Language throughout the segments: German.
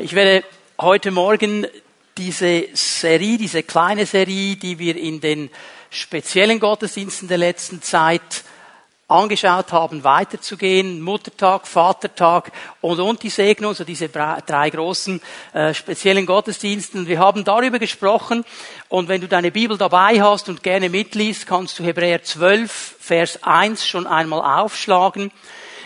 Ich werde heute Morgen diese Serie, diese kleine Serie, die wir in den speziellen Gottesdiensten der letzten Zeit angeschaut haben, weiterzugehen. Muttertag, Vatertag und, und die Segnung, also diese drei großen äh, speziellen Gottesdiensten. Wir haben darüber gesprochen und wenn du deine Bibel dabei hast und gerne mitliest, kannst du Hebräer 12, Vers 1 schon einmal aufschlagen.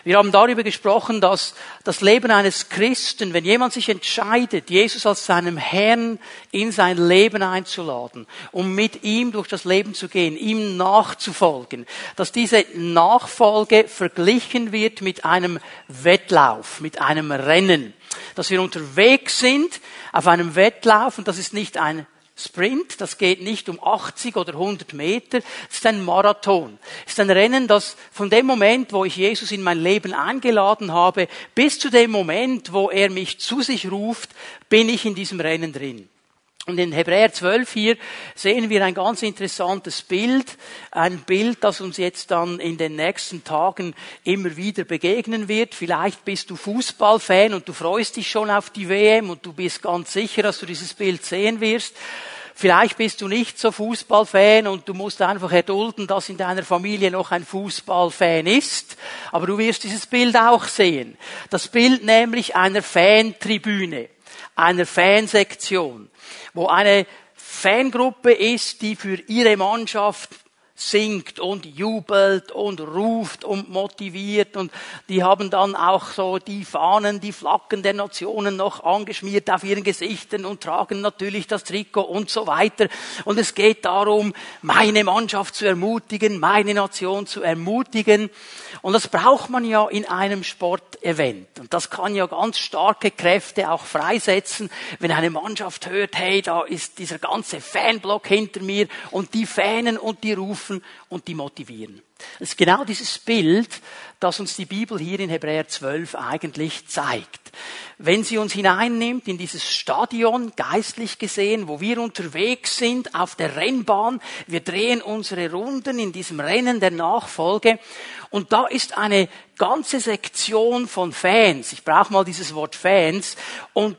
Wir haben darüber gesprochen, dass das Leben eines Christen, wenn jemand sich entscheidet, Jesus als seinem Herrn in sein Leben einzuladen, um mit ihm durch das Leben zu gehen, ihm nachzufolgen, dass diese Nachfolge verglichen wird mit einem Wettlauf, mit einem Rennen, dass wir unterwegs sind auf einem Wettlauf und das ist nicht ein Sprint, das geht nicht um 80 oder 100 Meter, es ist ein Marathon. Es ist ein Rennen, das von dem Moment, wo ich Jesus in mein Leben eingeladen habe, bis zu dem Moment, wo er mich zu sich ruft, bin ich in diesem Rennen drin. Und in Hebräer 12 hier sehen wir ein ganz interessantes Bild, ein Bild, das uns jetzt dann in den nächsten Tagen immer wieder begegnen wird. Vielleicht bist du Fußballfan und du freust dich schon auf die WM und du bist ganz sicher, dass du dieses Bild sehen wirst. Vielleicht bist du nicht so Fußballfan und du musst einfach erdulden, dass in deiner Familie noch ein Fußballfan ist. Aber du wirst dieses Bild auch sehen. Das Bild nämlich einer Fantribüne, einer Fansektion wo eine Fangruppe ist, die für ihre Mannschaft singt und jubelt und ruft und motiviert und die haben dann auch so die Fahnen, die Flaggen der Nationen noch angeschmiert auf ihren Gesichtern und tragen natürlich das Trikot und so weiter. Und es geht darum, meine Mannschaft zu ermutigen, meine Nation zu ermutigen. Und das braucht man ja in einem Sportevent. Und das kann ja ganz starke Kräfte auch freisetzen, wenn eine Mannschaft hört, hey, da ist dieser ganze Fanblock hinter mir und die Fänen und die rufen und die motivieren. Das ist genau dieses Bild, das uns die Bibel hier in Hebräer 12 eigentlich zeigt. Wenn sie uns hineinnimmt in dieses Stadion, geistlich gesehen, wo wir unterwegs sind auf der Rennbahn, wir drehen unsere Runden in diesem Rennen der Nachfolge und da ist eine ganze Sektion von Fans, ich brauche mal dieses Wort Fans, und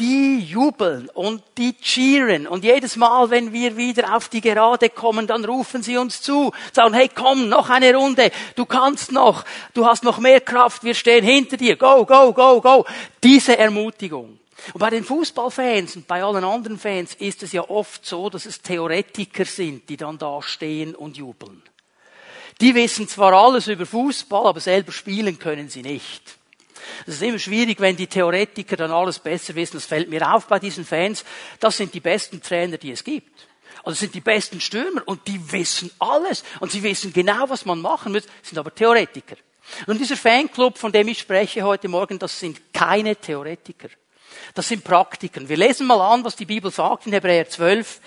die jubeln und die cheeren. Und jedes Mal, wenn wir wieder auf die Gerade kommen, dann rufen sie uns zu, sagen, hey, komm, noch eine Runde, du kannst noch, du hast noch mehr Kraft, wir stehen hinter dir, go, go, go, go. Diese Ermutigung. Und bei den Fußballfans und bei allen anderen Fans ist es ja oft so, dass es Theoretiker sind, die dann da stehen und jubeln. Die wissen zwar alles über Fußball, aber selber spielen können sie nicht. Es ist immer schwierig, wenn die Theoretiker dann alles besser wissen. Das fällt mir auf bei diesen Fans. Das sind die besten Trainer, die es gibt. Also sind die besten Stürmer und die wissen alles und sie wissen genau, was man machen muss, sind aber Theoretiker. Und dieser Fanclub, von dem ich spreche heute Morgen, das sind keine Theoretiker. Das sind Praktiken. Wir lesen mal an, was die Bibel sagt in Hebräer 12.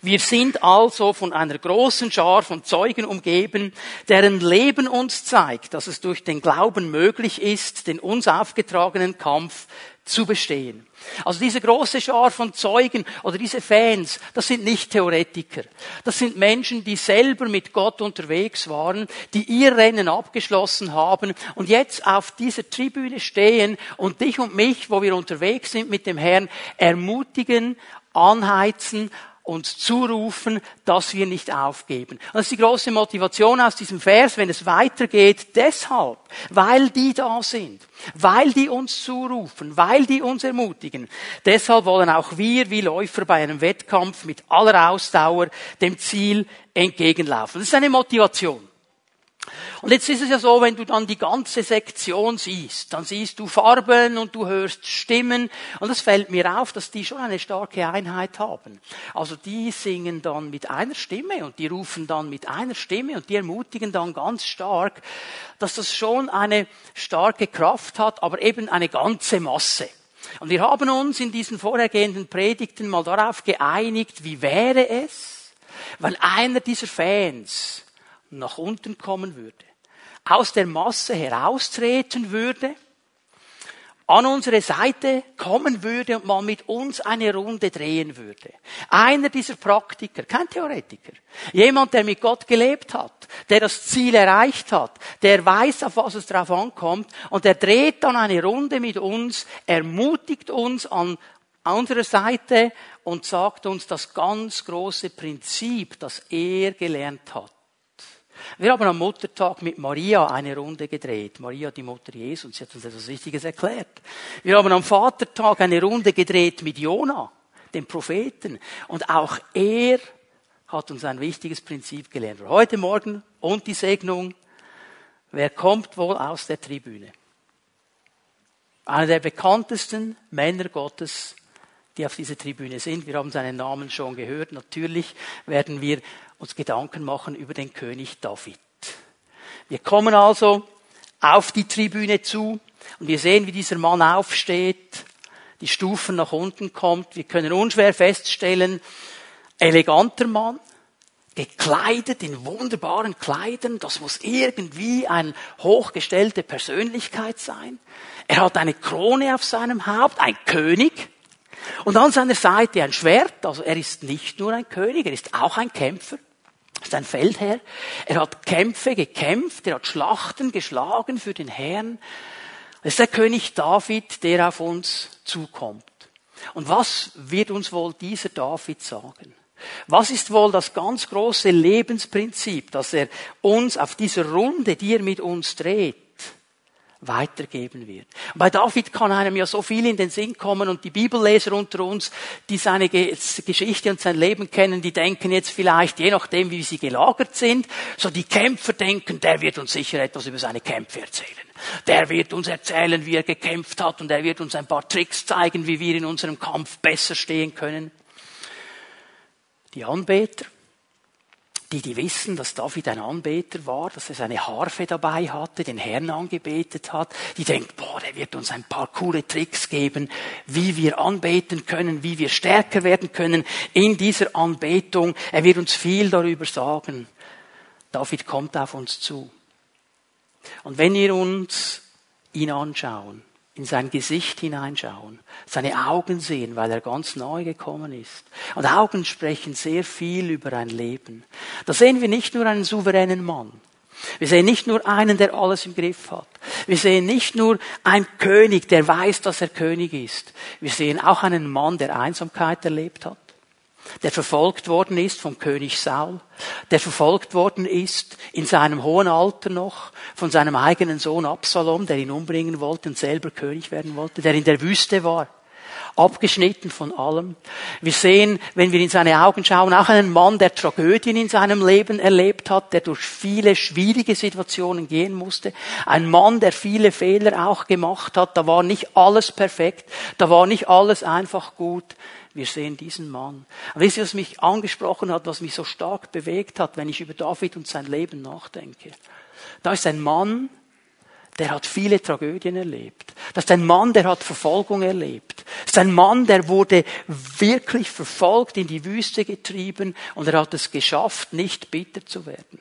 Wir sind also von einer großen Schar von Zeugen umgeben, deren Leben uns zeigt, dass es durch den Glauben möglich ist, den uns aufgetragenen Kampf zu bestehen. Also diese große Schar von Zeugen oder diese Fans, das sind nicht Theoretiker. Das sind Menschen, die selber mit Gott unterwegs waren, die ihr Rennen abgeschlossen haben und jetzt auf dieser Tribüne stehen und dich und mich, wo wir unterwegs sind mit dem Herrn, ermutigen, anheizen, uns zurufen, dass wir nicht aufgeben. Das ist die große Motivation aus diesem Vers, wenn es weitergeht, deshalb, weil die da sind, weil die uns zurufen, weil die uns ermutigen. Deshalb wollen auch wir, wie Läufer bei einem Wettkampf, mit aller Ausdauer dem Ziel entgegenlaufen. Das ist eine Motivation. Und jetzt ist es ja so, wenn du dann die ganze Sektion siehst, dann siehst du Farben und du hörst Stimmen und es fällt mir auf, dass die schon eine starke Einheit haben. Also die singen dann mit einer Stimme und die rufen dann mit einer Stimme und die ermutigen dann ganz stark, dass das schon eine starke Kraft hat, aber eben eine ganze Masse. Und wir haben uns in diesen vorhergehenden Predigten mal darauf geeinigt, wie wäre es, wenn einer dieser Fans nach unten kommen würde, aus der Masse heraustreten würde an unsere Seite kommen würde und mal mit uns eine Runde drehen würde. Einer dieser Praktiker, kein Theoretiker, jemand, der mit Gott gelebt hat, der das Ziel erreicht hat, der weiß, auf was es drauf ankommt und der dreht dann eine Runde mit uns, ermutigt uns an unserer Seite und sagt uns das ganz große Prinzip, das er gelernt hat. Wir haben am Muttertag mit Maria eine Runde gedreht. Maria, die Mutter Jesu, und sie hat uns etwas Wichtiges erklärt. Wir haben am Vatertag eine Runde gedreht mit Jona, dem Propheten. Und auch er hat uns ein wichtiges Prinzip gelernt. Heute Morgen und die Segnung. Wer kommt wohl aus der Tribüne? Einer der bekanntesten Männer Gottes, die auf dieser Tribüne sind. Wir haben seinen Namen schon gehört. Natürlich werden wir uns Gedanken machen über den König David. Wir kommen also auf die Tribüne zu und wir sehen, wie dieser Mann aufsteht, die Stufen nach unten kommt. Wir können unschwer feststellen, eleganter Mann, gekleidet in wunderbaren Kleidern. Das muss irgendwie eine hochgestellte Persönlichkeit sein. Er hat eine Krone auf seinem Haupt, ein König. Und an seiner Seite ein Schwert. Also er ist nicht nur ein König, er ist auch ein Kämpfer ist ein Feldherr. Er hat Kämpfe gekämpft, er hat Schlachten geschlagen für den Herrn. Es ist der König David, der auf uns zukommt. Und was wird uns wohl dieser David sagen? Was ist wohl das ganz große Lebensprinzip, dass er uns auf dieser Runde, die er mit uns dreht, weitergeben wird. Bei David kann einem ja so viel in den Sinn kommen und die Bibelleser unter uns, die seine Geschichte und sein Leben kennen, die denken jetzt vielleicht, je nachdem wie sie gelagert sind, so die Kämpfer denken, der wird uns sicher etwas über seine Kämpfe erzählen. Der wird uns erzählen, wie er gekämpft hat und er wird uns ein paar Tricks zeigen, wie wir in unserem Kampf besser stehen können. Die Anbeter, die, die wissen, dass David ein Anbeter war, dass er seine Harfe dabei hatte, den Herrn angebetet hat, die denken, boah, der wird uns ein paar coole Tricks geben, wie wir anbeten können, wie wir stärker werden können in dieser Anbetung. Er wird uns viel darüber sagen. David kommt auf uns zu. Und wenn wir uns ihn anschauen, in sein Gesicht hineinschauen, seine Augen sehen, weil er ganz neu gekommen ist. Und Augen sprechen sehr viel über ein Leben. Da sehen wir nicht nur einen souveränen Mann. Wir sehen nicht nur einen, der alles im Griff hat. Wir sehen nicht nur einen König, der weiß, dass er König ist. Wir sehen auch einen Mann, der Einsamkeit erlebt hat der verfolgt worden ist vom König Saul, der verfolgt worden ist in seinem hohen Alter noch von seinem eigenen Sohn Absalom, der ihn umbringen wollte und selber König werden wollte, der in der Wüste war, abgeschnitten von allem. Wir sehen, wenn wir in seine Augen schauen, auch einen Mann, der Tragödien in seinem Leben erlebt hat, der durch viele schwierige Situationen gehen musste. Ein Mann, der viele Fehler auch gemacht hat. Da war nicht alles perfekt. Da war nicht alles einfach gut. Wir sehen diesen Mann. Wisst ihr, was mich angesprochen hat, was mich so stark bewegt hat, wenn ich über David und sein Leben nachdenke? Da ist ein Mann, der hat viele Tragödien erlebt. Das ist ein Mann, der hat Verfolgung erlebt. Das ist ein Mann, der wurde wirklich verfolgt, in die Wüste getrieben und er hat es geschafft, nicht bitter zu werden.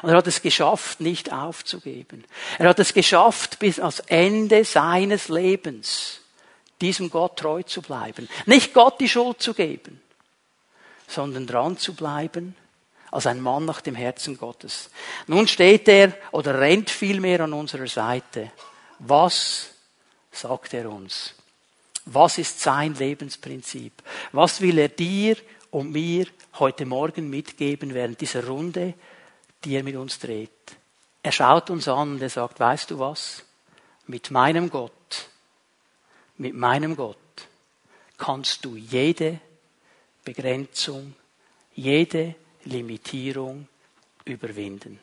Und er hat es geschafft, nicht aufzugeben. Er hat es geschafft, bis ans Ende seines Lebens diesem Gott treu zu bleiben. Nicht Gott die Schuld zu geben, sondern dran zu bleiben als ein Mann nach dem Herzen Gottes. Nun steht er oder rennt vielmehr an unserer Seite. Was sagt er uns? Was ist sein Lebensprinzip? Was will er dir und mir heute Morgen mitgeben während dieser Runde, die er mit uns dreht? Er schaut uns an und er sagt, weißt du was? Mit meinem Gott mit meinem Gott kannst du jede Begrenzung, jede Limitierung überwinden.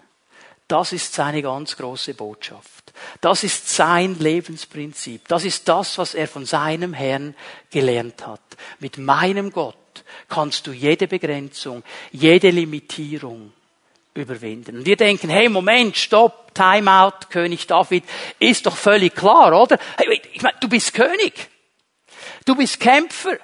Das ist seine ganz große Botschaft. Das ist sein Lebensprinzip. Das ist das, was er von seinem Herrn gelernt hat. Mit meinem Gott kannst du jede Begrenzung, jede Limitierung überwinden. Und wir denken, hey, Moment, stopp, Timeout, König David, ist doch völlig klar, oder? Hey, ich meine, du bist König. Du bist Kämpfer.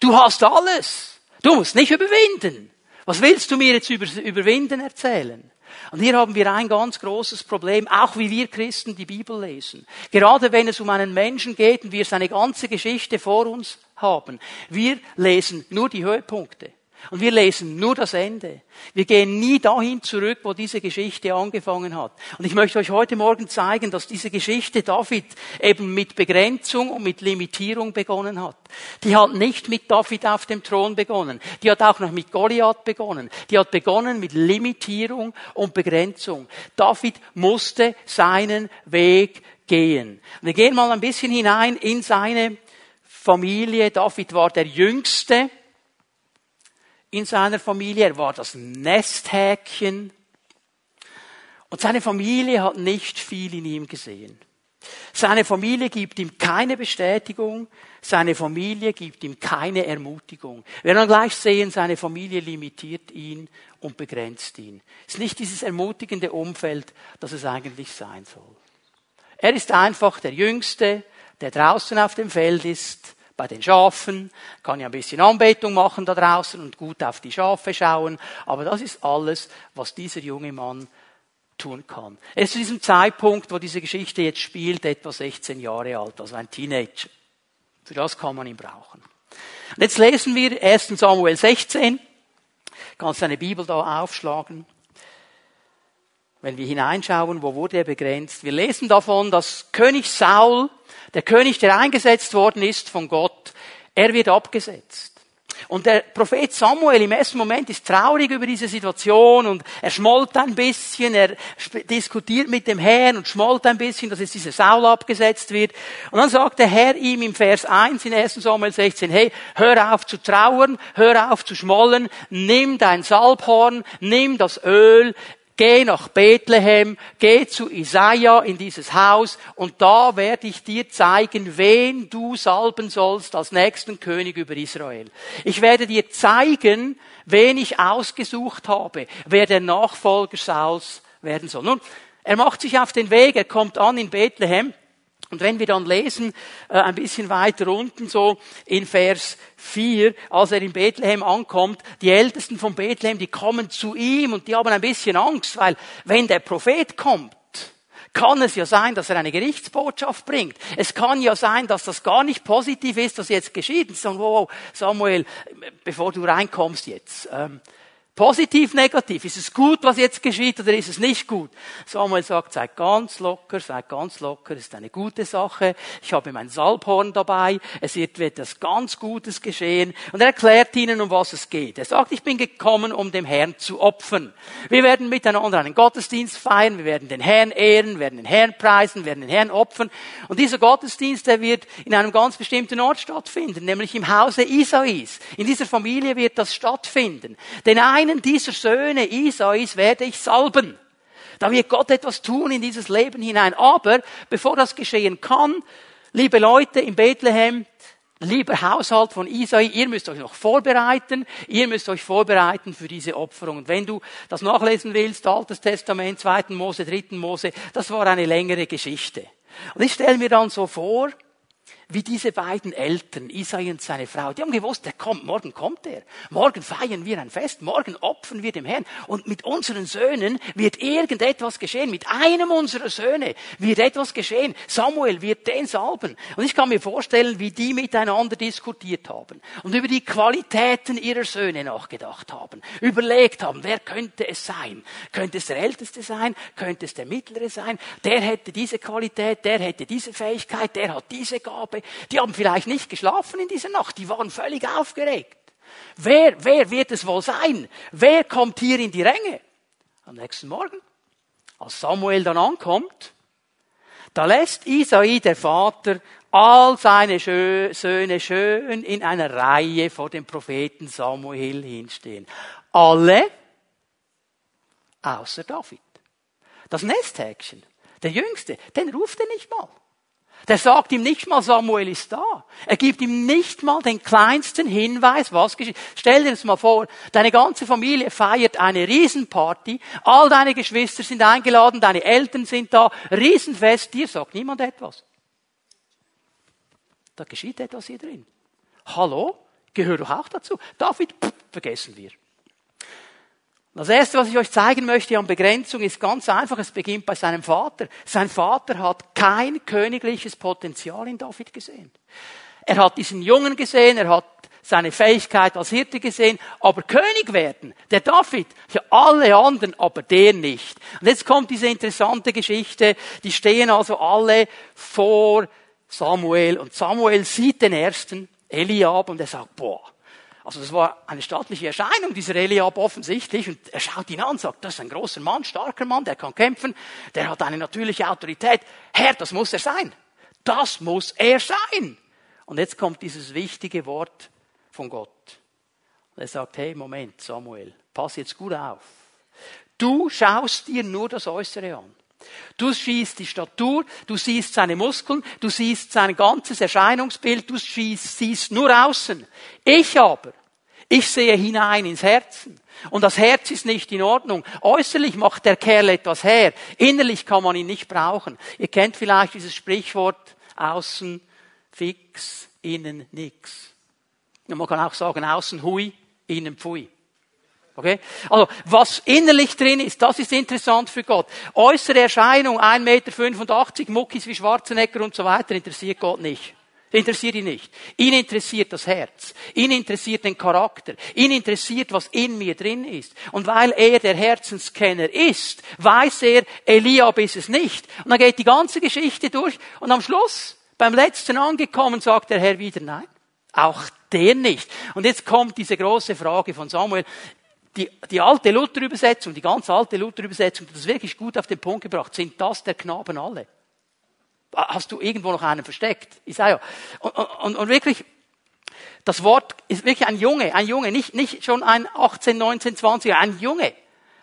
Du hast alles. Du musst nicht überwinden. Was willst du mir jetzt über Überwinden erzählen? Und hier haben wir ein ganz großes Problem, auch wie wir Christen die Bibel lesen. Gerade wenn es um einen Menschen geht und wir seine ganze Geschichte vor uns haben. Wir lesen nur die Höhepunkte. Und wir lesen nur das Ende. Wir gehen nie dahin zurück, wo diese Geschichte angefangen hat. Und ich möchte euch heute Morgen zeigen, dass diese Geschichte David eben mit Begrenzung und mit Limitierung begonnen hat. Die hat nicht mit David auf dem Thron begonnen. Die hat auch noch mit Goliath begonnen. Die hat begonnen mit Limitierung und Begrenzung. David musste seinen Weg gehen. Wir gehen mal ein bisschen hinein in seine Familie. David war der Jüngste in seiner Familie. Er war das Nesthäkchen. Und seine Familie hat nicht viel in ihm gesehen. Seine Familie gibt ihm keine Bestätigung, seine Familie gibt ihm keine Ermutigung. Wir werden gleich sehen, seine Familie limitiert ihn und begrenzt ihn. Es ist nicht dieses ermutigende Umfeld, das es eigentlich sein soll. Er ist einfach der Jüngste, der draußen auf dem Feld ist, bei den Schafen, kann ja ein bisschen Anbetung machen da draußen und gut auf die Schafe schauen, aber das ist alles, was dieser junge Mann tun kann. Er ist zu diesem Zeitpunkt, wo diese Geschichte jetzt spielt, etwa 16 Jahre alt, also ein Teenager. Für das kann man ihn brauchen. Und jetzt lesen wir 1. Samuel 16. Kannst deine Bibel da aufschlagen. Wenn wir hineinschauen, wo wurde er begrenzt? Wir lesen davon, dass König Saul der König, der eingesetzt worden ist von Gott, er wird abgesetzt. Und der Prophet Samuel im ersten Moment ist traurig über diese Situation und er schmollt ein bisschen, er diskutiert mit dem Herrn und schmollt ein bisschen, dass jetzt dieser Saul abgesetzt wird. Und dann sagt der Herr ihm im Vers 1 in 1 Samuel 16, hey, hör auf zu trauern, hör auf zu schmollen, nimm dein Salbhorn, nimm das Öl, Geh nach Bethlehem, geh zu Isaiah in dieses Haus und da werde ich dir zeigen, wen du salben sollst als nächsten König über Israel. Ich werde dir zeigen, wen ich ausgesucht habe, wer der Nachfolger Sauls werden soll. Nun, er macht sich auf den Weg, er kommt an in Bethlehem und wenn wir dann lesen, äh, ein bisschen weiter unten, so in Vers 4, als er in Bethlehem ankommt, die Ältesten von Bethlehem, die kommen zu ihm und die haben ein bisschen Angst, weil wenn der Prophet kommt, kann es ja sein, dass er eine Gerichtsbotschaft bringt. Es kann ja sein, dass das gar nicht positiv ist, was jetzt geschieht. Und wow, Samuel, bevor du reinkommst jetzt, ähm, Positiv, negativ. Ist es gut, was jetzt geschieht, oder ist es nicht gut? Samuel sagt, seid ganz locker, seid ganz locker, ist eine gute Sache. Ich habe mein Salbhorn dabei, es wird etwas ganz Gutes geschehen. Und er erklärt ihnen, um was es geht. Er sagt, ich bin gekommen, um dem Herrn zu opfern. Wir werden miteinander einen Gottesdienst feiern, wir werden den Herrn ehren, werden den Herrn preisen, werden den Herrn opfern. Und dieser Gottesdienst, der wird in einem ganz bestimmten Ort stattfinden, nämlich im Hause Isais. In dieser Familie wird das stattfinden. Einen dieser Söhne Isais werde ich salben. Da wird Gott etwas tun in dieses Leben hinein. Aber bevor das geschehen kann, liebe Leute in Bethlehem, lieber Haushalt von Isai, ihr müsst euch noch vorbereiten, ihr müsst euch vorbereiten für diese Opferung. Und wenn du das nachlesen willst, Altes Testament, Zweiten Mose, Dritten Mose, das war eine längere Geschichte. Und ich stelle mir dann so vor, wie diese beiden Eltern, Isai und seine Frau, die haben gewusst, der kommt, morgen kommt er. Morgen feiern wir ein Fest, morgen opfern wir dem Herrn. Und mit unseren Söhnen wird irgendetwas geschehen. Mit einem unserer Söhne wird etwas geschehen. Samuel wird den salben. Und ich kann mir vorstellen, wie die miteinander diskutiert haben und über die Qualitäten ihrer Söhne nachgedacht haben. Überlegt haben, wer könnte es sein? Könnte es der Älteste sein? Könnte es der Mittlere sein? Der hätte diese Qualität, der hätte diese Fähigkeit, der hat diese Gabe. Die haben vielleicht nicht geschlafen in dieser Nacht, die waren völlig aufgeregt. Wer, wer wird es wohl sein? Wer kommt hier in die Ränge? Am nächsten Morgen, als Samuel dann ankommt, da lässt Isai, der Vater, all seine Söhne schön in einer Reihe vor dem Propheten Samuel hinstehen. Alle außer David. Das Nesthäkchen, der Jüngste, den ruft er nicht mal. Der sagt ihm nicht mal, Samuel ist da. Er gibt ihm nicht mal den kleinsten Hinweis, was geschieht. Stell dir das mal vor, deine ganze Familie feiert eine Riesenparty, all deine Geschwister sind eingeladen, deine Eltern sind da, Riesenfest, dir sagt niemand etwas. Da geschieht etwas hier drin. Hallo? Gehört doch auch dazu. David, pff, vergessen wir. Das erste, was ich euch zeigen möchte an Begrenzung, ist ganz einfach. Es beginnt bei seinem Vater. Sein Vater hat kein königliches Potenzial in David gesehen. Er hat diesen Jungen gesehen, er hat seine Fähigkeit als Hirte gesehen, aber König werden, der David, für alle anderen, aber der nicht. Und jetzt kommt diese interessante Geschichte, die stehen also alle vor Samuel und Samuel sieht den ersten, Eliab, und er sagt, boah, also das war eine staatliche Erscheinung, dieser Eliab offensichtlich. Und er schaut ihn an und sagt, das ist ein großer Mann, starker Mann, der kann kämpfen, der hat eine natürliche Autorität. Herr, das muss er sein. Das muss er sein. Und jetzt kommt dieses wichtige Wort von Gott. Und er sagt, hey, Moment, Samuel, pass jetzt gut auf. Du schaust dir nur das Äußere an. Du siehst die Statur, du siehst seine Muskeln, du siehst sein ganzes Erscheinungsbild, du siehst nur außen. Ich aber, ich sehe hinein ins Herzen. Und das Herz ist nicht in Ordnung. Äußerlich macht der Kerl etwas her. Innerlich kann man ihn nicht brauchen. Ihr kennt vielleicht dieses Sprichwort, außen fix, innen nix. Und man kann auch sagen, außen hui, innen pfui. Okay? Also, was innerlich drin ist, das ist interessant für Gott. Äußere Erscheinung, 1,85 Meter, Muckis wie Schwarzenegger und so weiter, interessiert Gott nicht. Interessiert ihn nicht. Ihn interessiert das Herz. Ihn interessiert den Charakter. Ihn interessiert, was in mir drin ist. Und weil er der Herzenskenner ist, weiß er, Eliab ist es nicht. Und dann geht die ganze Geschichte durch und am Schluss, beim letzten angekommen, sagt der Herr wieder nein. Auch der nicht. Und jetzt kommt diese große Frage von Samuel die, die alte Luther-Übersetzung, die ganz alte Luther-Übersetzung, das wirklich gut auf den Punkt gebracht. Sind das der Knaben alle? Hast du irgendwo noch einen versteckt? Isaiah. Und, und, und wirklich, das Wort ist wirklich ein Junge, ein Junge, nicht, nicht schon ein 18, 19, 20, ein Junge.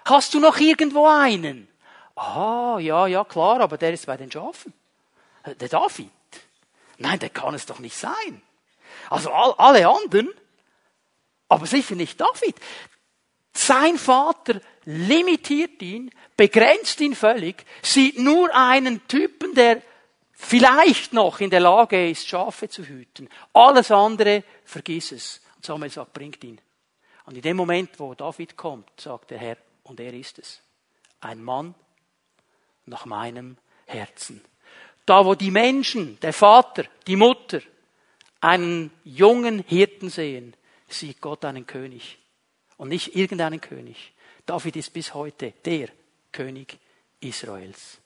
Hast du noch irgendwo einen? Ah, ja, ja, klar, aber der ist bei den Schafen. Der David. Nein, der kann es doch nicht sein. Also all, alle anderen, aber sicher nicht David. Sein Vater limitiert ihn, begrenzt ihn völlig, sieht nur einen Typen, der vielleicht noch in der Lage ist, Schafe zu hüten. Alles andere, vergiss es. Und Samuel sagt, bringt ihn. Und in dem Moment, wo David kommt, sagt der Herr, und er ist es. Ein Mann nach meinem Herzen. Da, wo die Menschen, der Vater, die Mutter, einen jungen Hirten sehen, sieht Gott einen König und nicht irgendeinen König. David ist bis heute der König Israels.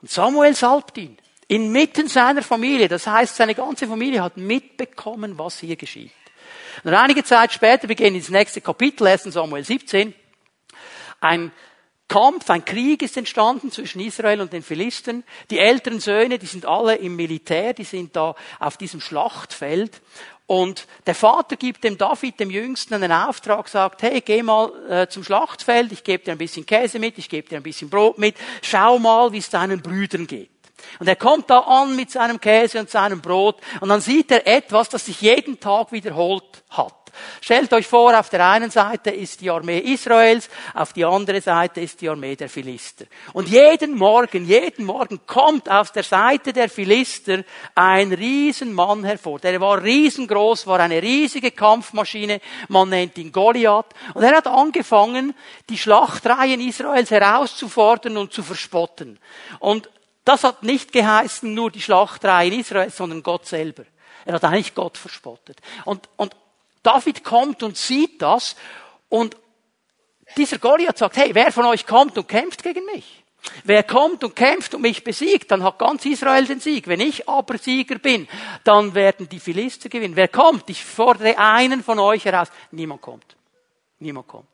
Und Samuel salbt ihn inmitten seiner Familie. Das heißt, seine ganze Familie hat mitbekommen, was hier geschieht. Und einige Zeit später, wir gehen ins nächste Kapitel, 1. Samuel 17, ein Kampf, ein Krieg ist entstanden zwischen Israel und den Philistern. Die älteren Söhne, die sind alle im Militär, die sind da auf diesem Schlachtfeld. Und der Vater gibt dem David, dem Jüngsten, einen Auftrag, sagt, hey, geh mal äh, zum Schlachtfeld, ich gebe dir ein bisschen Käse mit, ich gebe dir ein bisschen Brot mit, schau mal, wie es deinen Brüdern geht. Und er kommt da an mit seinem Käse und seinem Brot und dann sieht er etwas, das sich jeden Tag wiederholt hat. Stellt euch vor, auf der einen Seite ist die Armee Israels, auf die andere Seite ist die Armee der Philister. Und jeden Morgen, jeden Morgen kommt aus der Seite der Philister ein Riesenmann hervor. Der war riesengroß, war eine riesige Kampfmaschine. Man nennt ihn Goliath. Und er hat angefangen, die Schlachtreihen Israels herauszufordern und zu verspotten. Und das hat nicht geheißen nur die Schlachtreihen Israels, sondern Gott selber. Er hat eigentlich Gott verspottet. Und, und David kommt und sieht das und dieser Goliath sagt, hey, wer von euch kommt und kämpft gegen mich? Wer kommt und kämpft und mich besiegt, dann hat ganz Israel den Sieg. Wenn ich aber Sieger bin, dann werden die Philister gewinnen. Wer kommt? Ich fordere einen von euch heraus. Niemand kommt. Niemand kommt.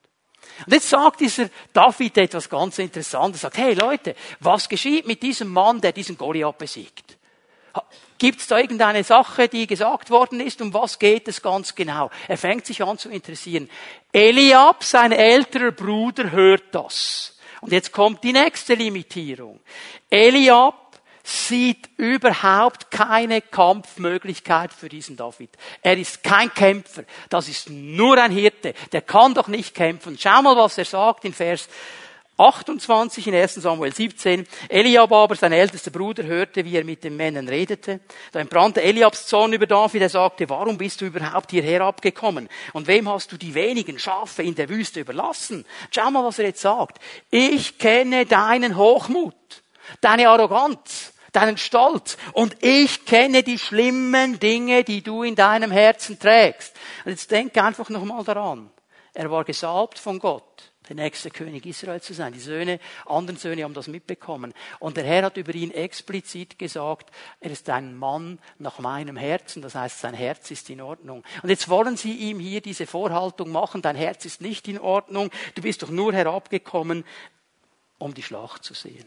Und jetzt sagt dieser David etwas ganz Interessantes. Er sagt, hey Leute, was geschieht mit diesem Mann, der diesen Goliath besiegt? Gibt es da irgendeine Sache, die gesagt worden ist? Um was geht es ganz genau? Er fängt sich an zu interessieren. Eliab, sein älterer Bruder, hört das. Und jetzt kommt die nächste Limitierung. Eliab sieht überhaupt keine Kampfmöglichkeit für diesen David. Er ist kein Kämpfer. Das ist nur ein Hirte. Der kann doch nicht kämpfen. Schau mal, was er sagt in Vers 28 in 1 Samuel 17. Eliab aber, sein ältester Bruder, hörte, wie er mit den Männern redete. Da entbrannte Eliabs Zorn über David. Er sagte, warum bist du überhaupt hierher abgekommen? Und wem hast du die wenigen Schafe in der Wüste überlassen? Schau mal, was er jetzt sagt. Ich kenne deinen Hochmut, deine Arroganz, deinen Stolz. Und ich kenne die schlimmen Dinge, die du in deinem Herzen trägst. Und jetzt denke einfach nochmal daran. Er war gesalbt von Gott der nächste König Israel zu sein. Die Söhne, anderen Söhne haben das mitbekommen. Und der Herr hat über ihn explizit gesagt, er ist ein Mann nach meinem Herzen. Das heißt, sein Herz ist in Ordnung. Und jetzt wollen sie ihm hier diese Vorhaltung machen, dein Herz ist nicht in Ordnung. Du bist doch nur herabgekommen, um die Schlacht zu sehen.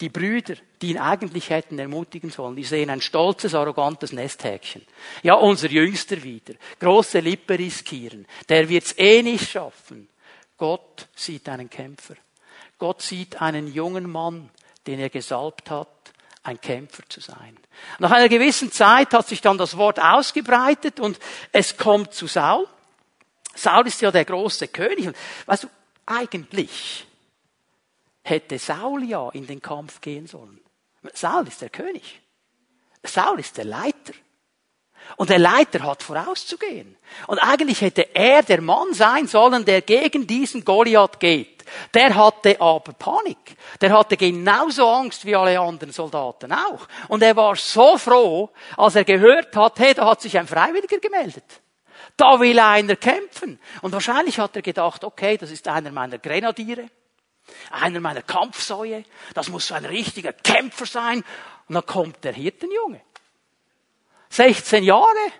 Die Brüder, die ihn eigentlich hätten ermutigen sollen, die sehen ein stolzes, arrogantes Nesthäkchen. Ja, unser Jüngster wieder. Große Lippe riskieren. Der wird's eh nicht schaffen. Gott sieht einen Kämpfer. Gott sieht einen jungen Mann, den er gesalbt hat, ein Kämpfer zu sein. Nach einer gewissen Zeit hat sich dann das Wort ausgebreitet und es kommt zu Saul. Saul ist ja der große König. Und weißt du, eigentlich hätte Saul ja in den Kampf gehen sollen. Saul ist der König. Saul ist der Leiter. Und der Leiter hat vorauszugehen. Und eigentlich hätte er der Mann sein sollen, der gegen diesen Goliath geht. Der hatte aber Panik. Der hatte genauso Angst wie alle anderen Soldaten auch. Und er war so froh, als er gehört hat, hey, da hat sich ein Freiwilliger gemeldet. Da will einer kämpfen. Und wahrscheinlich hat er gedacht, okay, das ist einer meiner Grenadiere, einer meiner Kampfsäue, das muss so ein richtiger Kämpfer sein. Und dann kommt der Hirtenjunge. 16 Jahre,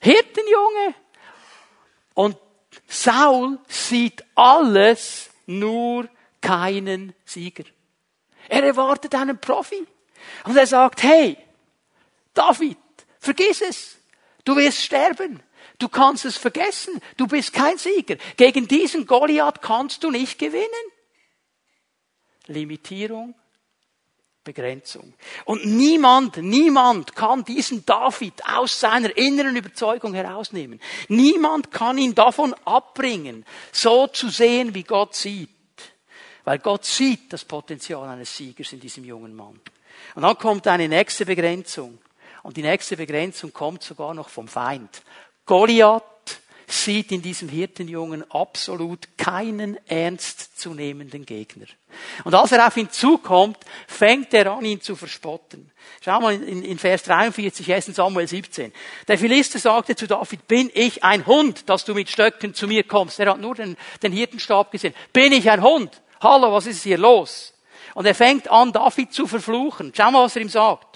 Hirtenjunge. Und Saul sieht alles, nur keinen Sieger. Er erwartet einen Profi. Und er sagt, hey, David, vergiss es. Du wirst sterben. Du kannst es vergessen. Du bist kein Sieger. Gegen diesen Goliath kannst du nicht gewinnen. Limitierung Begrenzung. Und niemand, niemand kann diesen David aus seiner inneren Überzeugung herausnehmen. Niemand kann ihn davon abbringen, so zu sehen, wie Gott sieht. Weil Gott sieht das Potenzial eines Siegers in diesem jungen Mann. Und dann kommt eine nächste Begrenzung. Und die nächste Begrenzung kommt sogar noch vom Feind. Goliath sieht in diesem Hirtenjungen absolut keinen ernstzunehmenden Gegner. Und als er auf ihn zukommt, fängt er an, ihn zu verspotten. Schau mal in, in Vers 43, 1. Samuel 17. Der Philister sagte zu David, bin ich ein Hund, dass du mit Stöcken zu mir kommst? Er hat nur den, den Hirtenstab gesehen. Bin ich ein Hund? Hallo, was ist hier los? Und er fängt an, David zu verfluchen. Schau mal, was er ihm sagt.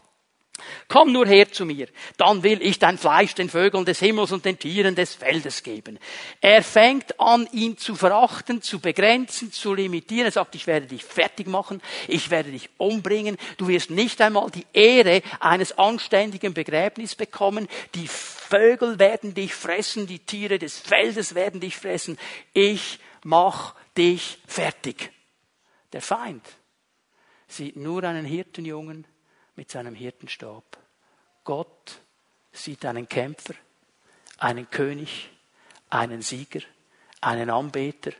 Komm nur her zu mir, dann will ich dein Fleisch den Vögeln des Himmels und den Tieren des Feldes geben. Er fängt an, ihn zu verachten, zu begrenzen, zu limitieren. Er sagt, ich werde dich fertig machen, ich werde dich umbringen, du wirst nicht einmal die Ehre eines anständigen Begräbnisses bekommen, die Vögel werden dich fressen, die Tiere des Feldes werden dich fressen. Ich mach dich fertig. Der Feind sieht nur einen Hirtenjungen, mit seinem Hirtenstab. Gott sieht einen Kämpfer, einen König, einen Sieger, einen Anbeter,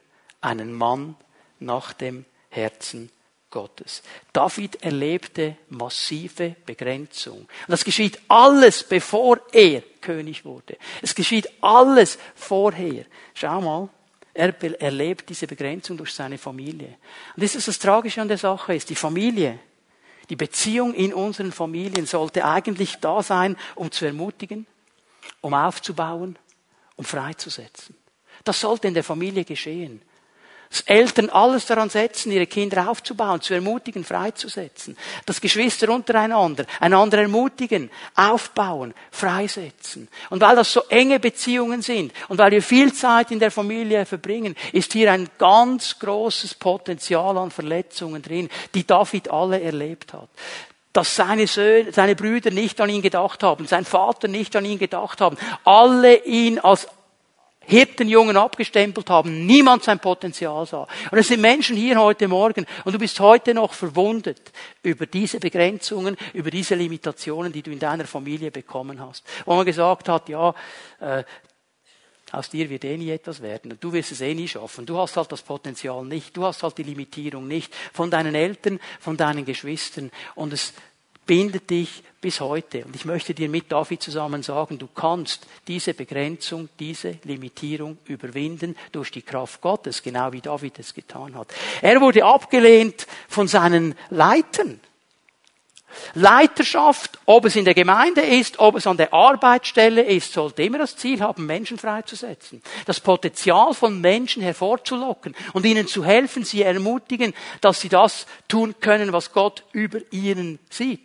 einen Mann nach dem Herzen Gottes. David erlebte massive Begrenzung. Und das geschieht alles, bevor er König wurde. Es geschieht alles vorher. Schau mal, er erlebt diese Begrenzung durch seine Familie. Und das ist das Tragische an der Sache ist, die Familie die Beziehung in unseren Familien sollte eigentlich da sein, um zu ermutigen, um aufzubauen, um freizusetzen. Das sollte in der Familie geschehen Eltern alles daran setzen, ihre Kinder aufzubauen, zu ermutigen, freizusetzen. Dass Geschwister untereinander einander ermutigen, aufbauen, freisetzen. Und weil das so enge Beziehungen sind und weil wir viel Zeit in der Familie verbringen, ist hier ein ganz großes Potenzial an Verletzungen drin, die David alle erlebt hat dass seine, Söhne, seine Brüder nicht an ihn gedacht haben, sein Vater nicht an ihn gedacht haben, alle ihn als Hirtenjungen abgestempelt haben, niemand sein Potenzial sah. Und es sind Menschen hier heute Morgen und du bist heute noch verwundet über diese Begrenzungen, über diese Limitationen, die du in deiner Familie bekommen hast. Wo man gesagt hat, ja, äh, aus dir wird eh nie etwas werden. Und du wirst es eh nie schaffen. Du hast halt das Potenzial nicht. Du hast halt die Limitierung nicht. Von deinen Eltern, von deinen Geschwistern. Und es bindet dich bis heute. Und ich möchte dir mit David zusammen sagen, du kannst diese Begrenzung, diese Limitierung überwinden durch die Kraft Gottes, genau wie David es getan hat. Er wurde abgelehnt von seinen Leitern. Leiterschaft, ob es in der Gemeinde ist, ob es an der Arbeitsstelle ist, sollte immer das Ziel haben, Menschen freizusetzen. Das Potenzial von Menschen hervorzulocken und ihnen zu helfen, sie ermutigen, dass sie das tun können, was Gott über ihnen sieht.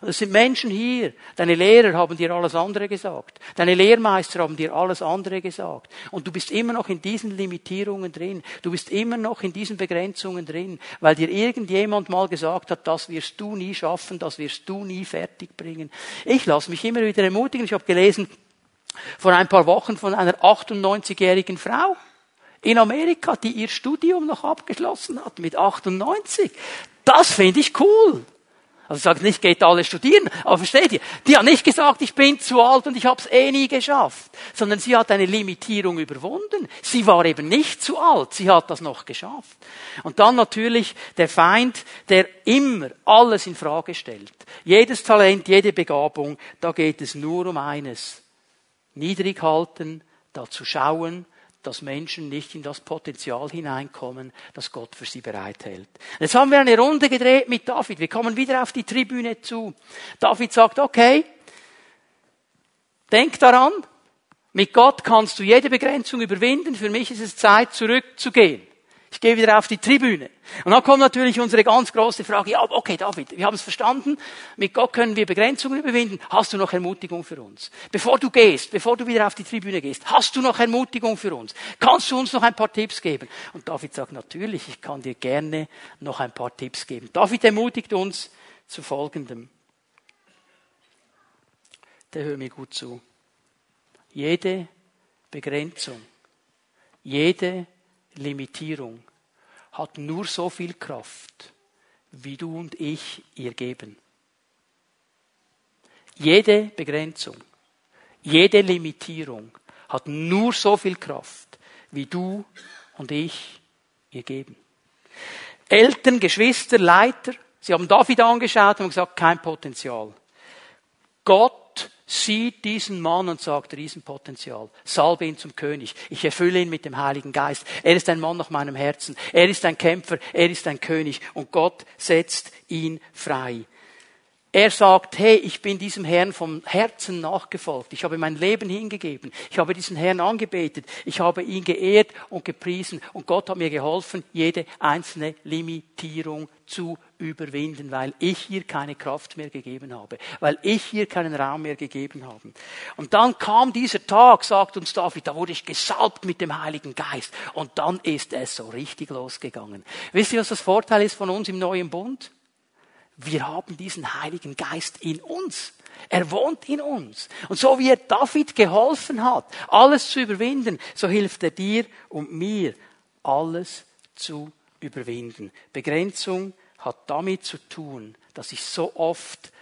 Und es sind Menschen hier. Deine Lehrer haben dir alles andere gesagt. Deine Lehrmeister haben dir alles andere gesagt. Und du bist immer noch in diesen Limitierungen drin. Du bist immer noch in diesen Begrenzungen drin, weil dir irgendjemand mal gesagt hat, das wirst du nie schaffen, das wirst du nie fertig bringen. Ich lasse mich immer wieder ermutigen. Ich habe gelesen vor ein paar Wochen von einer 98-jährigen Frau in Amerika, die ihr Studium noch abgeschlossen hat mit 98. Das finde ich cool. Also sagt nicht, geht alle studieren, aber versteht ihr? Die hat nicht gesagt, ich bin zu alt und ich habe es eh nie geschafft, sondern sie hat eine Limitierung überwunden. Sie war eben nicht zu alt, sie hat das noch geschafft. Und dann natürlich der Feind, der immer alles in Frage stellt. Jedes Talent, jede Begabung, da geht es nur um eines. Niedrig halten, dazu schauen, dass Menschen nicht in das Potenzial hineinkommen, das Gott für sie bereithält. Jetzt haben wir eine Runde gedreht mit David. Wir kommen wieder auf die Tribüne zu. David sagt, okay, denk daran, mit Gott kannst du jede Begrenzung überwinden. Für mich ist es Zeit, zurückzugehen. Ich gehe wieder auf die Tribüne. Und dann kommt natürlich unsere ganz große Frage, ja, okay, David, wir haben es verstanden, mit Gott können wir Begrenzungen überwinden. Hast du noch Ermutigung für uns? Bevor du gehst, bevor du wieder auf die Tribüne gehst, hast du noch Ermutigung für uns? Kannst du uns noch ein paar Tipps geben? Und David sagt, natürlich, ich kann dir gerne noch ein paar Tipps geben. David ermutigt uns zu Folgendem. Der hört mir gut zu. Jede Begrenzung, jede Limitierung hat nur so viel Kraft, wie du und ich ihr geben. Jede Begrenzung, jede Limitierung hat nur so viel Kraft, wie du und ich ihr geben. Eltern, Geschwister, Leiter, sie haben David angeschaut und gesagt, kein Potenzial. Gott sieht diesen Mann und sagt, Riesenpotenzial. Salbe ihn zum König. Ich erfülle ihn mit dem Heiligen Geist. Er ist ein Mann nach meinem Herzen. Er ist ein Kämpfer. Er ist ein König. Und Gott setzt ihn frei. Er sagt, hey, ich bin diesem Herrn vom Herzen nachgefolgt. Ich habe mein Leben hingegeben. Ich habe diesen Herrn angebetet. Ich habe ihn geehrt und gepriesen. Und Gott hat mir geholfen, jede einzelne Limitierung zu überwinden, weil ich hier keine Kraft mehr gegeben habe, weil ich hier keinen Raum mehr gegeben habe. Und dann kam dieser Tag, sagt uns David, da wurde ich gesalbt mit dem Heiligen Geist. Und dann ist es so richtig losgegangen. Wisst ihr, was das Vorteil ist von uns im neuen Bund? Wir haben diesen Heiligen Geist in uns. Er wohnt in uns. Und so wie er David geholfen hat, alles zu überwinden, so hilft er dir und mir, alles zu überwinden. Begrenzung hat damit zu tun, dass ich so oft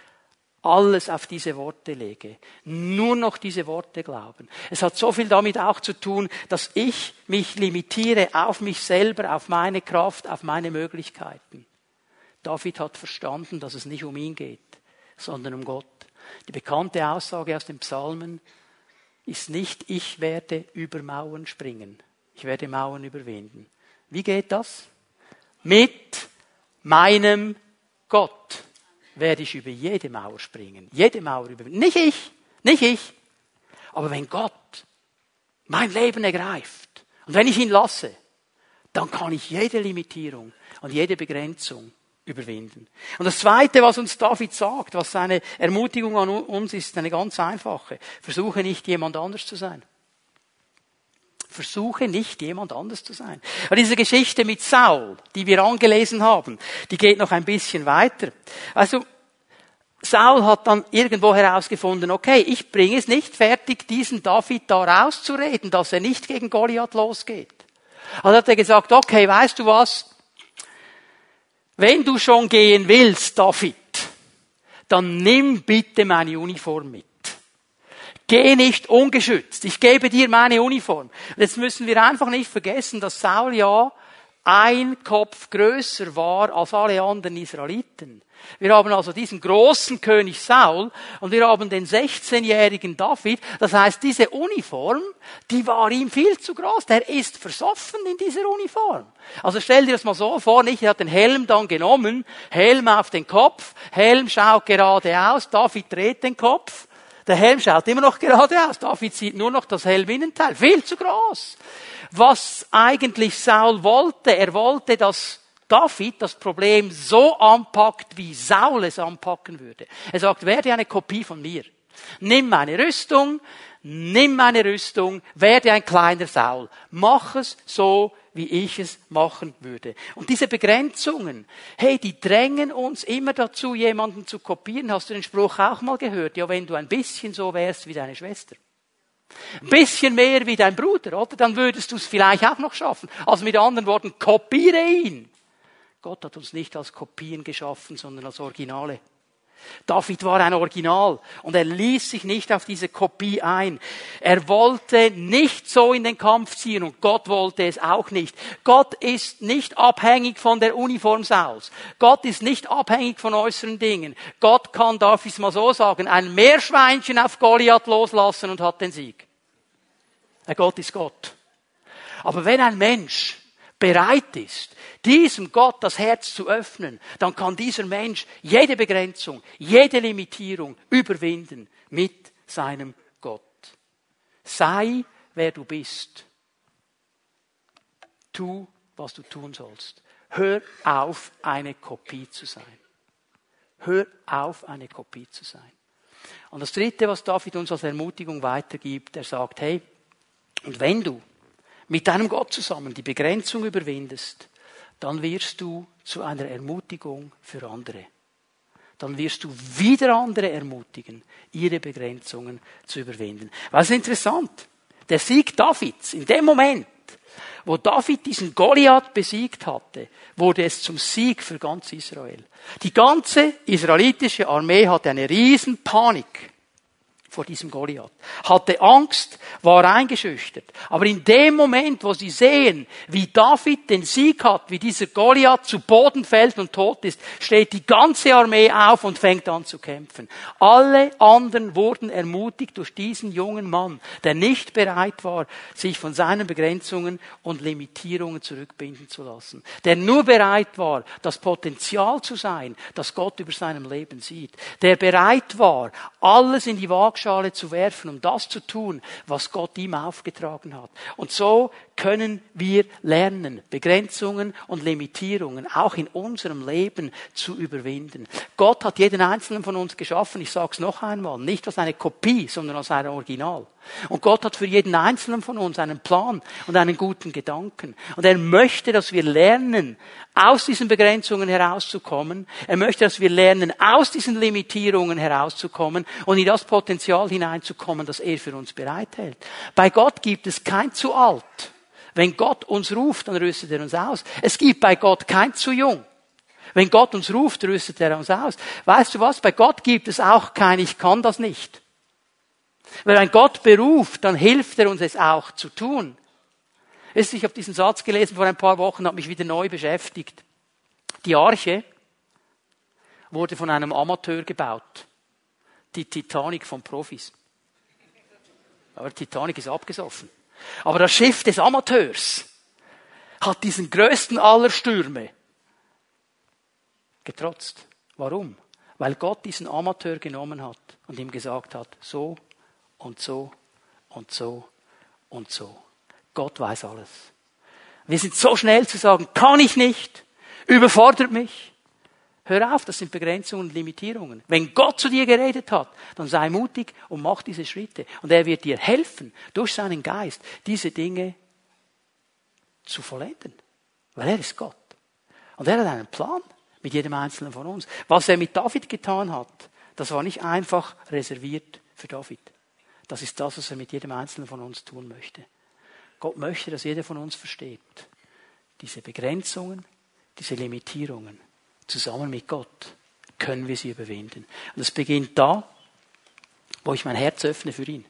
alles auf diese Worte lege. Nur noch diese Worte glauben. Es hat so viel damit auch zu tun, dass ich mich limitiere auf mich selber, auf meine Kraft, auf meine Möglichkeiten. David hat verstanden, dass es nicht um ihn geht, sondern um Gott. Die bekannte Aussage aus den Psalmen ist nicht, ich werde über Mauern springen, ich werde Mauern überwinden. Wie geht das? Mit meinem Gott werde ich über jede Mauer springen, jede Mauer überwinden. Nicht ich, nicht ich. Aber wenn Gott mein Leben ergreift und wenn ich ihn lasse, dann kann ich jede Limitierung und jede Begrenzung überwinden. Und das Zweite, was uns David sagt, was seine Ermutigung an uns ist, eine ganz einfache. Versuche nicht jemand anders zu sein. Versuche nicht jemand anders zu sein. Und diese Geschichte mit Saul, die wir angelesen haben, die geht noch ein bisschen weiter. Also, Saul hat dann irgendwo herausgefunden, okay, ich bringe es nicht fertig, diesen David da rauszureden, dass er nicht gegen Goliath losgeht. Also hat er gesagt, okay, weißt du was, wenn du schon gehen willst, David, dann nimm bitte meine Uniform mit. Geh nicht ungeschützt. Ich gebe dir meine Uniform. Jetzt müssen wir einfach nicht vergessen, dass Saul ja ein Kopf größer war als alle anderen Israeliten. Wir haben also diesen großen König Saul und wir haben den 16-jährigen David. Das heißt, diese Uniform, die war ihm viel zu groß. Der ist versoffen in dieser Uniform. Also stell dir das mal so vor, nicht? Er hat den Helm dann genommen, Helm auf den Kopf, Helm schaut geradeaus, David dreht den Kopf. Der Helm schaut immer noch geradeaus. David sieht nur noch das Helminnenteil. Viel zu groß. Was eigentlich Saul wollte, er wollte, dass David das Problem so anpackt, wie Saul es anpacken würde. Er sagt, werde eine Kopie von mir. Nimm meine Rüstung, nimm meine Rüstung, werde ein kleiner Saul. Mach es so, wie ich es machen würde. Und diese Begrenzungen, hey, die drängen uns immer dazu, jemanden zu kopieren. Hast du den Spruch auch mal gehört? Ja, wenn du ein bisschen so wärst wie deine Schwester. Ein bisschen mehr wie dein Bruder, oder? Dann würdest du es vielleicht auch noch schaffen. Also mit anderen Worten, kopiere ihn. Gott hat uns nicht als Kopien geschaffen, sondern als Originale. David war ein Original und er ließ sich nicht auf diese Kopie ein. Er wollte nicht so in den Kampf ziehen und Gott wollte es auch nicht. Gott ist nicht abhängig von der Uniform Sauls. Gott ist nicht abhängig von äußeren Dingen. Gott kann, darf ich es mal so sagen, ein Meerschweinchen auf Goliath loslassen und hat den Sieg. Der Gott ist Gott. Aber wenn ein Mensch bereit ist, diesem Gott das Herz zu öffnen, dann kann dieser Mensch jede Begrenzung, jede Limitierung überwinden mit seinem Gott. Sei, wer du bist. Tu, was du tun sollst. Hör auf, eine Kopie zu sein. Hör auf, eine Kopie zu sein. Und das Dritte, was David uns als Ermutigung weitergibt, er sagt, hey, und wenn du mit deinem Gott zusammen die Begrenzung überwindest, dann wirst du zu einer Ermutigung für andere. Dann wirst du wieder andere ermutigen, ihre Begrenzungen zu überwinden. Was interessant? Der Sieg Davids, in dem Moment, wo David diesen Goliath besiegt hatte, wurde es zum Sieg für ganz Israel. Die ganze israelitische Armee hatte eine riesen Panik vor diesem Goliath. Hatte Angst, war eingeschüchtert. Aber in dem Moment, wo sie sehen, wie David den Sieg hat, wie dieser Goliath zu Boden fällt und tot ist, steht die ganze Armee auf und fängt an zu kämpfen. Alle anderen wurden ermutigt durch diesen jungen Mann, der nicht bereit war, sich von seinen Begrenzungen und Limitierungen zurückbinden zu lassen. Der nur bereit war, das Potenzial zu sein, das Gott über seinem Leben sieht. Der bereit war, alles in die Waage Waagschale zu werfen, um das zu tun, was Gott ihm aufgetragen hat. Und so können wir lernen, Begrenzungen und Limitierungen auch in unserem Leben zu überwinden. Gott hat jeden einzelnen von uns geschaffen, ich sage es noch einmal, nicht als eine Kopie, sondern als ein Original. Und Gott hat für jeden einzelnen von uns einen Plan und einen guten Gedanken. Und er möchte, dass wir lernen, aus diesen Begrenzungen herauszukommen. Er möchte, dass wir lernen, aus diesen Limitierungen herauszukommen und in das Potenzial hineinzukommen, das er für uns bereithält. Bei Gott gibt es kein zu alt. Wenn Gott uns ruft, dann rüstet er uns aus. Es gibt bei Gott kein zu jung. Wenn Gott uns ruft, rüstet er uns aus. Weißt du was? Bei Gott gibt es auch kein Ich kann das nicht. Wenn ein Gott beruft, dann hilft er uns es auch zu tun. Ich habe diesen Satz gelesen vor ein paar Wochen, hat mich wieder neu beschäftigt. Die Arche wurde von einem Amateur gebaut. Die Titanic von Profis. Aber Titanic ist abgesoffen. Aber das Schiff des Amateurs hat diesen größten aller Stürme getrotzt. Warum? Weil Gott diesen Amateur genommen hat und ihm gesagt hat, so und so und so und so. Gott weiß alles. Wir sind so schnell zu sagen, kann ich nicht, überfordert mich. Hör auf, das sind Begrenzungen und Limitierungen. Wenn Gott zu dir geredet hat, dann sei mutig und mach diese Schritte. Und er wird dir helfen, durch seinen Geist, diese Dinge zu vollenden. Weil er ist Gott. Und er hat einen Plan mit jedem Einzelnen von uns. Was er mit David getan hat, das war nicht einfach reserviert für David. Das ist das, was er mit jedem Einzelnen von uns tun möchte. Gott möchte, dass jeder von uns versteht. Diese Begrenzungen, diese Limitierungen, zusammen mit Gott können wir sie überwinden. Und es beginnt da, wo ich mein Herz öffne für ihn.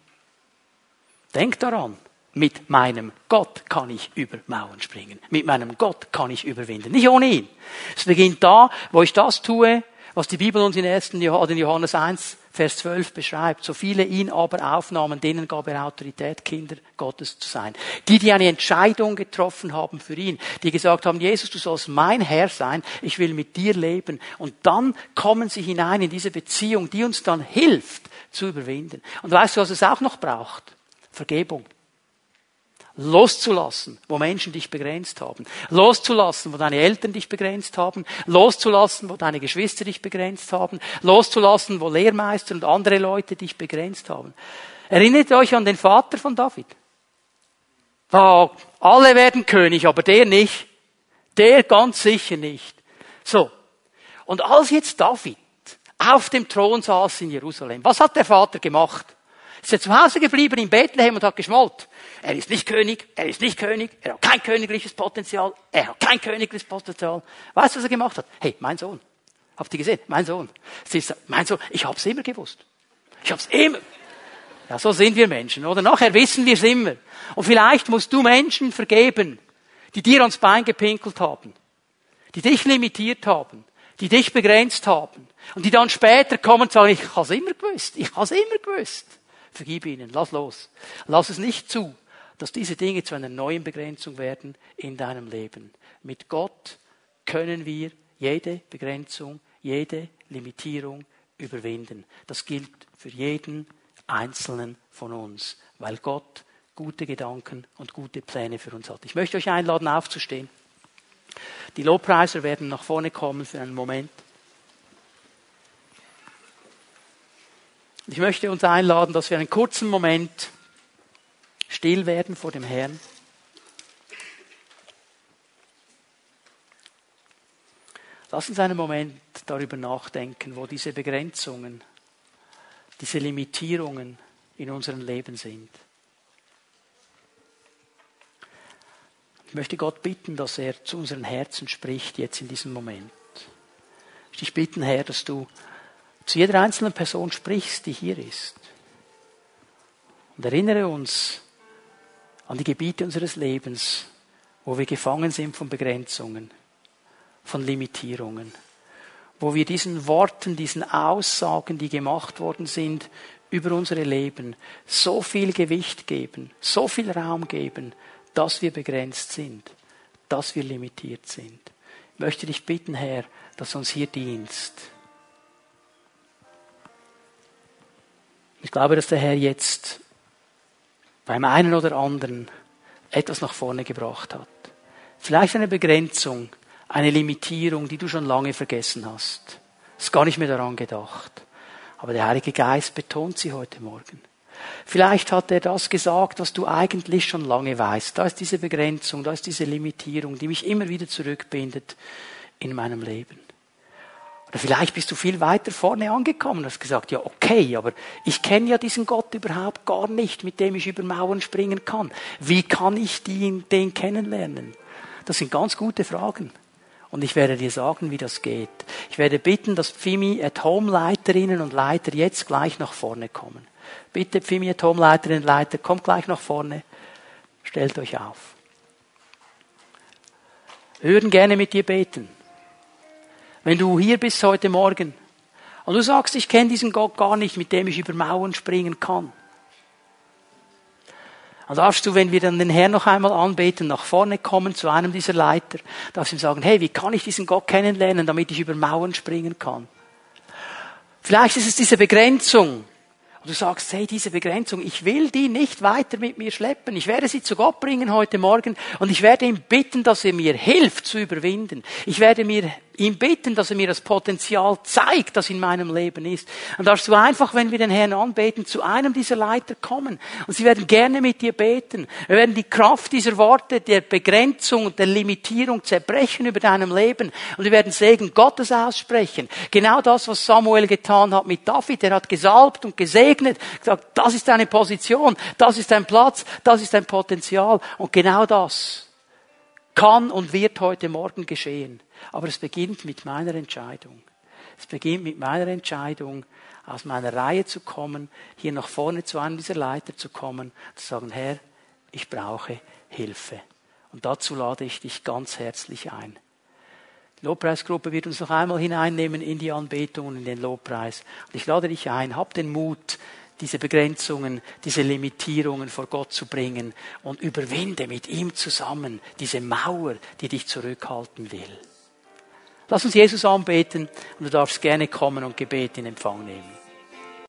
Denk daran, mit meinem Gott kann ich über Mauern springen. Mit meinem Gott kann ich überwinden. Nicht ohne ihn. Es beginnt da, wo ich das tue, was die Bibel uns in 1. Johannes 1, Vers 12 beschreibt. So viele ihn aber aufnahmen, denen gab er Autorität, Kinder Gottes zu sein. Die, die eine Entscheidung getroffen haben für ihn, die gesagt haben, Jesus, du sollst mein Herr sein, ich will mit dir leben. Und dann kommen sie hinein in diese Beziehung, die uns dann hilft zu überwinden. Und weißt du, was es auch noch braucht? Vergebung loszulassen, wo Menschen dich begrenzt haben, loszulassen, wo deine Eltern dich begrenzt haben, loszulassen, wo deine Geschwister dich begrenzt haben, loszulassen, wo Lehrmeister und andere Leute dich begrenzt haben. Erinnert euch an den Vater von David. Oh, alle werden König, aber der nicht. Der ganz sicher nicht. So. Und als jetzt David auf dem Thron saß in Jerusalem, was hat der Vater gemacht? Ist er zu Hause geblieben in Bethlehem und hat geschmollt? Er ist nicht König, er ist nicht König, er hat kein königliches Potenzial, er hat kein königliches Potenzial. Weißt du, was er gemacht hat? Hey, mein Sohn. Habt ihr gesehen? Mein Sohn. Siehst du, mein Sohn, ich hab's immer gewusst. Ich hab's immer. Ja, so sind wir Menschen, oder? Nachher wissen wir es immer. Und vielleicht musst du Menschen vergeben, die dir ans Bein gepinkelt haben, die dich limitiert haben, die dich begrenzt haben und die dann später kommen und sagen, ich hab's immer gewusst, ich hab's immer gewusst. Vergib ihnen, lass los. Lass es nicht zu, dass diese Dinge zu einer neuen Begrenzung werden in deinem Leben. Mit Gott können wir jede Begrenzung, jede Limitierung überwinden. Das gilt für jeden Einzelnen von uns, weil Gott gute Gedanken und gute Pläne für uns hat. Ich möchte euch einladen, aufzustehen. Die Lobpreiser werden nach vorne kommen für einen Moment. Ich möchte uns einladen, dass wir einen kurzen Moment still werden vor dem Herrn. Lass uns einen Moment darüber nachdenken, wo diese Begrenzungen, diese Limitierungen in unserem Leben sind. Ich möchte Gott bitten, dass er zu unseren Herzen spricht, jetzt in diesem Moment. Ich dich bitten, Herr, dass du zu jeder einzelnen Person sprichst, die hier ist. Und erinnere uns an die Gebiete unseres Lebens, wo wir gefangen sind von Begrenzungen, von Limitierungen, wo wir diesen Worten, diesen Aussagen, die gemacht worden sind über unsere Leben, so viel Gewicht geben, so viel Raum geben, dass wir begrenzt sind, dass wir limitiert sind. Ich möchte dich bitten, Herr, dass du uns hier dienst. Ich glaube, dass der Herr jetzt beim einen oder anderen etwas nach vorne gebracht hat. Vielleicht eine Begrenzung, eine Limitierung, die du schon lange vergessen hast. Ist gar nicht mehr daran gedacht. Aber der Heilige Geist betont sie heute Morgen. Vielleicht hat er das gesagt, was du eigentlich schon lange weißt. Da ist diese Begrenzung, da ist diese Limitierung, die mich immer wieder zurückbindet in meinem Leben. Oder vielleicht bist du viel weiter vorne angekommen und hast gesagt, ja, okay, aber ich kenne ja diesen Gott überhaupt gar nicht, mit dem ich über Mauern springen kann. Wie kann ich den, den kennenlernen? Das sind ganz gute Fragen. Und ich werde dir sagen, wie das geht. Ich werde bitten, dass Pfimi at Home Leiterinnen und Leiter jetzt gleich nach vorne kommen. Bitte Pfimi at Home Leiterinnen und Leiter, kommt gleich nach vorne. Stellt euch auf. Würden gerne mit dir beten. Wenn du hier bist heute Morgen und du sagst, ich kenne diesen Gott gar nicht, mit dem ich über Mauern springen kann. Dann darfst du, wenn wir dann den Herrn noch einmal anbeten, nach vorne kommen zu einem dieser Leiter, darfst ihm sagen, hey, wie kann ich diesen Gott kennenlernen, damit ich über Mauern springen kann? Vielleicht ist es diese Begrenzung, und du sagst, hey, diese Begrenzung, ich will die nicht weiter mit mir schleppen. Ich werde sie zu Gott bringen heute Morgen und ich werde ihn bitten, dass er mir hilft zu überwinden. Ich werde mir ihm bitten, dass er mir das Potenzial zeigt, das in meinem Leben ist. Und darfst du einfach, wenn wir den Herrn anbeten, zu einem dieser Leiter kommen. Und sie werden gerne mit dir beten. Wir werden die Kraft dieser Worte, der Begrenzung und der Limitierung zerbrechen über deinem Leben. Und wir werden Segen Gottes aussprechen. Genau das, was Samuel getan hat mit David. Er hat gesalbt und gesegnet, gesagt, das ist deine Position, das ist dein Platz, das ist dein Potenzial. Und genau das kann und wird heute Morgen geschehen. Aber es beginnt mit meiner Entscheidung. Es beginnt mit meiner Entscheidung, aus meiner Reihe zu kommen, hier nach vorne zu einem dieser Leiter zu kommen, zu sagen, Herr, ich brauche Hilfe. Und dazu lade ich dich ganz herzlich ein. Die Lobpreisgruppe wird uns noch einmal hineinnehmen in die Anbetung und in den Lobpreis. Und ich lade dich ein, hab den Mut, diese Begrenzungen, diese Limitierungen vor Gott zu bringen und überwinde mit ihm zusammen diese Mauer, die dich zurückhalten will. Lass uns Jesus anbeten und du darfst gerne kommen und Gebet in Empfang nehmen.